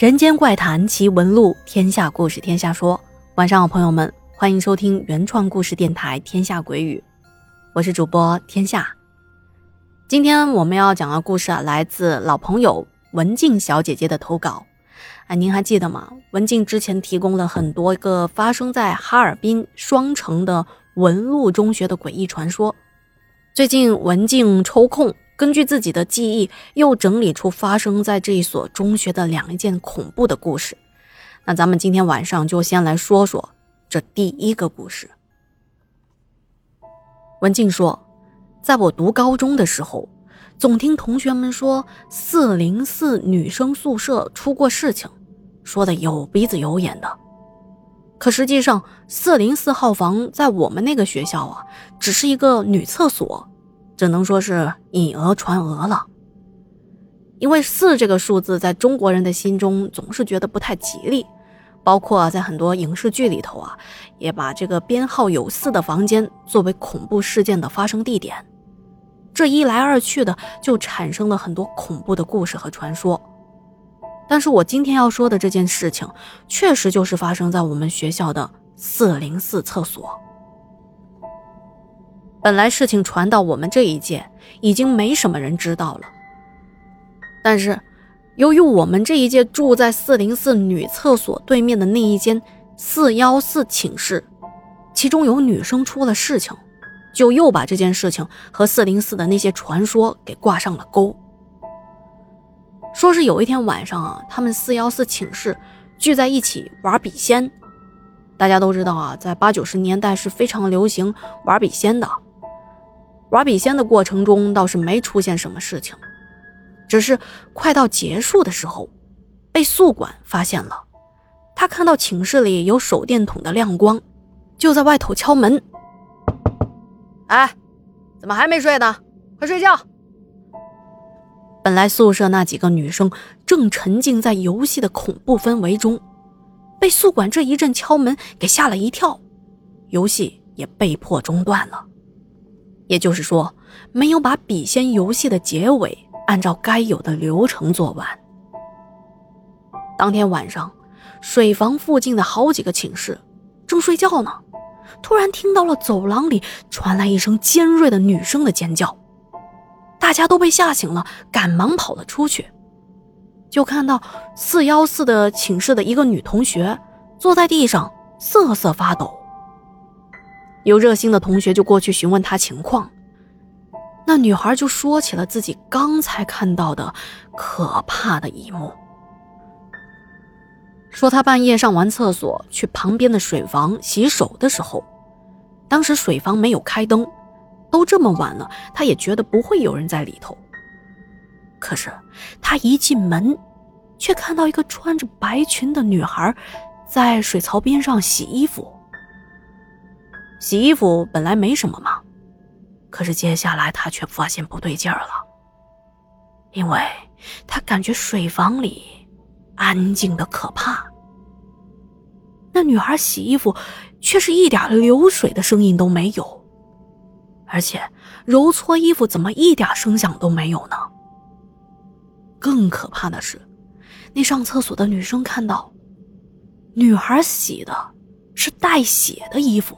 人间怪谈奇闻录，天下故事天下说。晚上好，朋友们，欢迎收听原创故事电台《天下鬼语》，我是主播天下。今天我们要讲的故事啊，来自老朋友文静小姐姐的投稿。哎，您还记得吗？文静之前提供了很多个发生在哈尔滨双城的文路中学的诡异传说。最近文静抽空。根据自己的记忆，又整理出发生在这一所中学的两件恐怖的故事。那咱们今天晚上就先来说说这第一个故事。文静说，在我读高中的时候，总听同学们说四零四女生宿舍出过事情，说的有鼻子有眼的。可实际上，四零四号房在我们那个学校啊，只是一个女厕所。只能说是以讹传讹了，因为四这个数字在中国人的心中总是觉得不太吉利，包括在很多影视剧里头啊，也把这个编号有四的房间作为恐怖事件的发生地点。这一来二去的，就产生了很多恐怖的故事和传说。但是我今天要说的这件事情，确实就是发生在我们学校的四零四厕所。本来事情传到我们这一届，已经没什么人知道了。但是，由于我们这一届住在四零四女厕所对面的那一间四幺四寝室，其中有女生出了事情，就又把这件事情和四零四的那些传说给挂上了钩。说是有一天晚上啊，他们四幺四寝室聚在一起玩笔仙。大家都知道啊，在八九十年代是非常流行玩笔仙的。玩笔仙的过程中倒是没出现什么事情，只是快到结束的时候，被宿管发现了。他看到寝室里有手电筒的亮光，就在外头敲门：“哎，怎么还没睡呢？快睡觉！”本来宿舍那几个女生正沉浸在游戏的恐怖氛围中，被宿管这一阵敲门给吓了一跳，游戏也被迫中断了。也就是说，没有把笔仙游戏的结尾按照该有的流程做完。当天晚上，水房附近的好几个寝室正睡觉呢，突然听到了走廊里传来一声尖锐的女生的尖叫，大家都被吓醒了，赶忙跑了出去，就看到四幺四的寝室的一个女同学坐在地上瑟瑟发抖。有热心的同学就过去询问她情况，那女孩就说起了自己刚才看到的可怕的一幕，说她半夜上完厕所去旁边的水房洗手的时候，当时水房没有开灯，都这么晚了，她也觉得不会有人在里头。可是她一进门，却看到一个穿着白裙的女孩在水槽边上洗衣服。洗衣服本来没什么嘛，可是接下来他却发现不对劲儿了，因为他感觉水房里安静的可怕。那女孩洗衣服却是一点流水的声音都没有，而且揉搓衣服怎么一点声响都没有呢？更可怕的是，那上厕所的女生看到，女孩洗的是带血的衣服。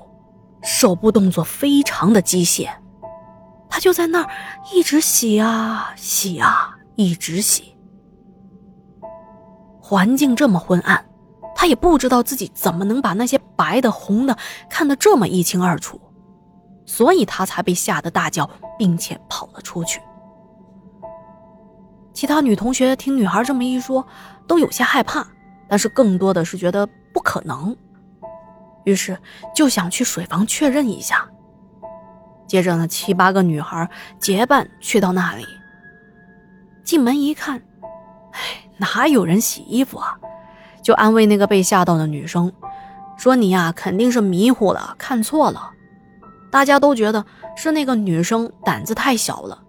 手部动作非常的机械，他就在那儿一直洗啊洗啊，一直洗。环境这么昏暗，他也不知道自己怎么能把那些白的红的看得这么一清二楚，所以他才被吓得大叫，并且跑了出去。其他女同学听女孩这么一说，都有些害怕，但是更多的是觉得不可能。于是就想去水房确认一下。接着呢，七八个女孩结伴去到那里。进门一看，哎，哪有人洗衣服啊？就安慰那个被吓到的女生，说：“你呀，肯定是迷糊了，看错了。”大家都觉得是那个女生胆子太小了，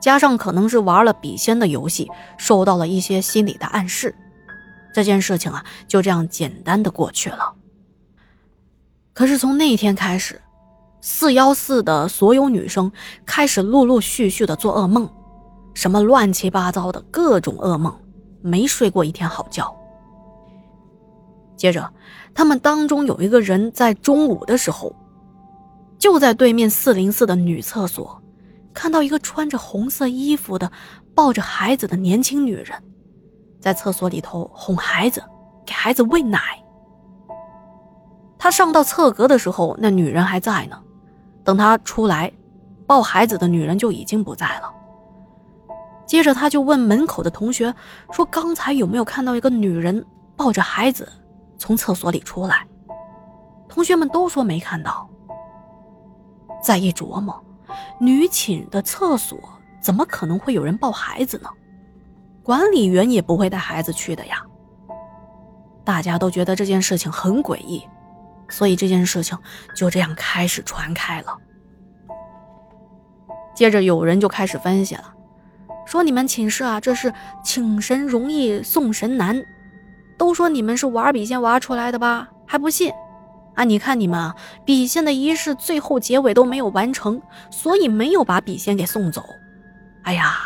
加上可能是玩了笔仙的游戏，受到了一些心理的暗示。这件事情啊，就这样简单的过去了。可是从那天开始，四幺四的所有女生开始陆陆续续的做噩梦，什么乱七八糟的各种噩梦，没睡过一天好觉。接着，他们当中有一个人在中午的时候，就在对面四零四的女厕所，看到一个穿着红色衣服的、抱着孩子的年轻女人，在厕所里头哄孩子，给孩子喂奶。他上到厕格的时候，那女人还在呢。等他出来，抱孩子的女人就已经不在了。接着，他就问门口的同学说：“刚才有没有看到一个女人抱着孩子？”从厕所里出来，同学们都说没看到。再一琢磨，女寝的厕所怎么可能会有人抱孩子呢？管理员也不会带孩子去的呀。大家都觉得这件事情很诡异，所以这件事情就这样开始传开了。接着有人就开始分析了，说你们寝室啊，这是请神容易送神难。都说你们是玩笔仙玩出来的吧？还不信？啊，你看你们啊，笔仙的仪式最后结尾都没有完成，所以没有把笔仙给送走。哎呀，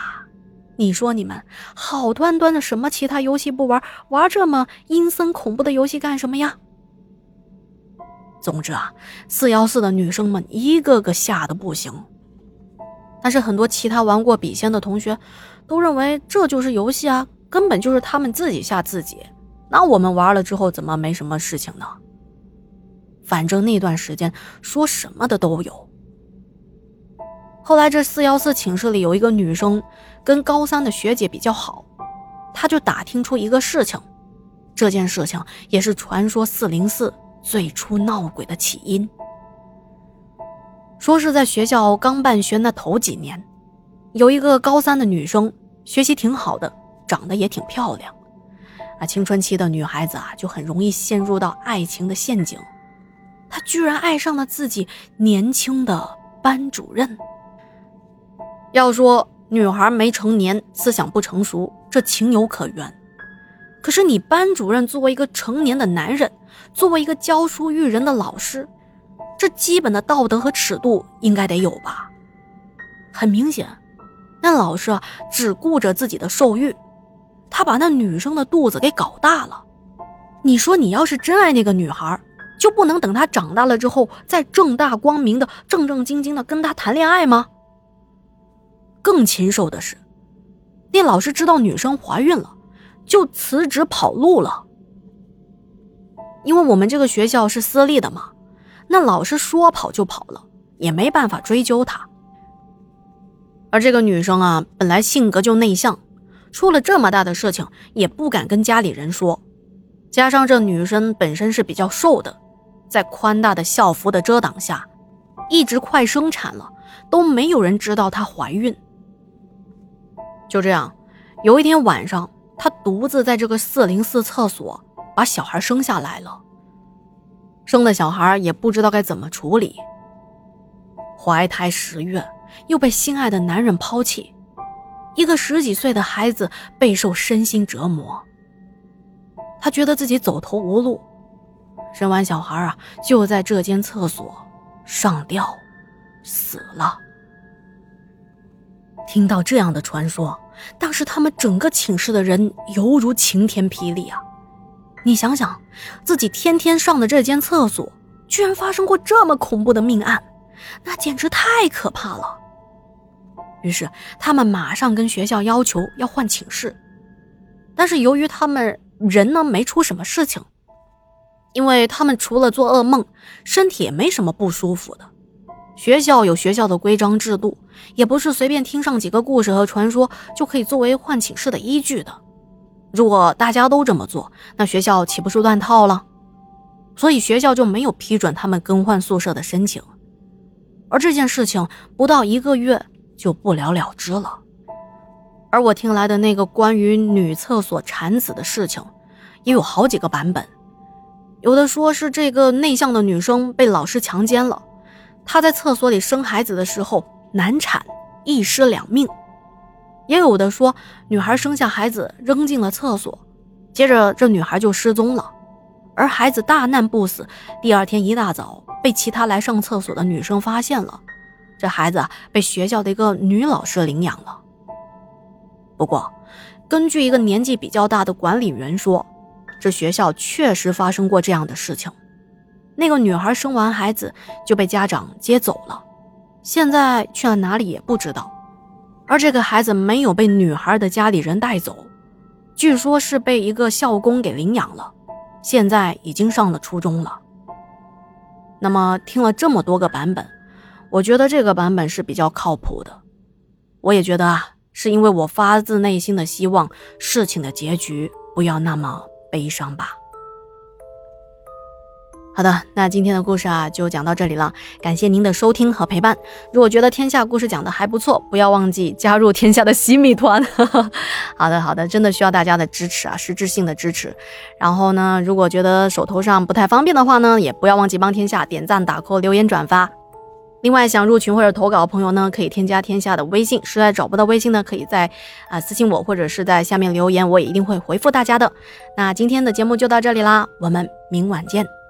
你说你们好端端的什么其他游戏不玩，玩这么阴森恐怖的游戏干什么呀？总之啊，四幺四的女生们一个个吓得不行。但是很多其他玩过笔仙的同学都认为这就是游戏啊，根本就是他们自己吓自己。那我们玩了之后怎么没什么事情呢？反正那段时间说什么的都有。后来这四幺四寝室里有一个女生跟高三的学姐比较好，她就打听出一个事情，这件事情也是传说四零四最初闹鬼的起因。说是在学校刚办学那头几年，有一个高三的女生，学习挺好的，长得也挺漂亮。啊青春期的女孩子啊，就很容易陷入到爱情的陷阱。她居然爱上了自己年轻的班主任。要说女孩没成年，思想不成熟，这情有可原。可是你班主任作为一个成年的男人，作为一个教书育人的老师，这基本的道德和尺度应该得有吧？很明显，那老师啊，只顾着自己的受育。他把那女生的肚子给搞大了，你说你要是真爱那个女孩，就不能等她长大了之后再正大光明的、正正经经的跟她谈恋爱吗？更禽兽的是，那老师知道女生怀孕了，就辞职跑路了。因为我们这个学校是私立的嘛，那老师说跑就跑了，也没办法追究他。而这个女生啊，本来性格就内向。出了这么大的事情，也不敢跟家里人说。加上这女生本身是比较瘦的，在宽大的校服的遮挡下，一直快生产了，都没有人知道她怀孕。就这样，有一天晚上，她独自在这个四零四厕所把小孩生下来了。生的小孩也不知道该怎么处理，怀胎十月，又被心爱的男人抛弃。一个十几岁的孩子备受身心折磨，他觉得自己走投无路，生完小孩啊，就在这间厕所上吊死了。听到这样的传说，当时他们整个寝室的人犹如晴天霹雳啊！你想想，自己天天上的这间厕所，居然发生过这么恐怖的命案，那简直太可怕了。于是他们马上跟学校要求要换寝室，但是由于他们人呢没出什么事情，因为他们除了做噩梦，身体也没什么不舒服的。学校有学校的规章制度，也不是随便听上几个故事和传说就可以作为换寝室的依据的。如果大家都这么做，那学校岂不是乱套了？所以学校就没有批准他们更换宿舍的申请。而这件事情不到一个月。就不了了之了。而我听来的那个关于女厕所产子的事情，也有好几个版本。有的说是这个内向的女生被老师强奸了，她在厕所里生孩子的时候难产，一尸两命；也有的说女孩生下孩子扔进了厕所，接着这女孩就失踪了，而孩子大难不死，第二天一大早被其他来上厕所的女生发现了。这孩子被学校的一个女老师领养了。不过，根据一个年纪比较大的管理员说，这学校确实发生过这样的事情。那个女孩生完孩子就被家长接走了，现在去了哪里也不知道。而这个孩子没有被女孩的家里人带走，据说是被一个校工给领养了，现在已经上了初中了。那么听了这么多个版本，我觉得这个版本是比较靠谱的。我也觉得啊，是因为我发自内心的希望事情的结局不要那么悲伤吧。好的，那今天的故事啊就讲到这里了，感谢您的收听和陪伴。如果觉得天下故事讲的还不错，不要忘记加入天下的洗米团。好的，好的，真的需要大家的支持啊，实质性的支持。然后呢，如果觉得手头上不太方便的话呢，也不要忘记帮天下点赞、打 call、留言、转发。另外，想入群或者投稿的朋友呢，可以添加天下的微信。实在找不到微信呢，可以在啊私信我，或者是在下面留言，我也一定会回复大家的。那今天的节目就到这里啦，我们明晚见。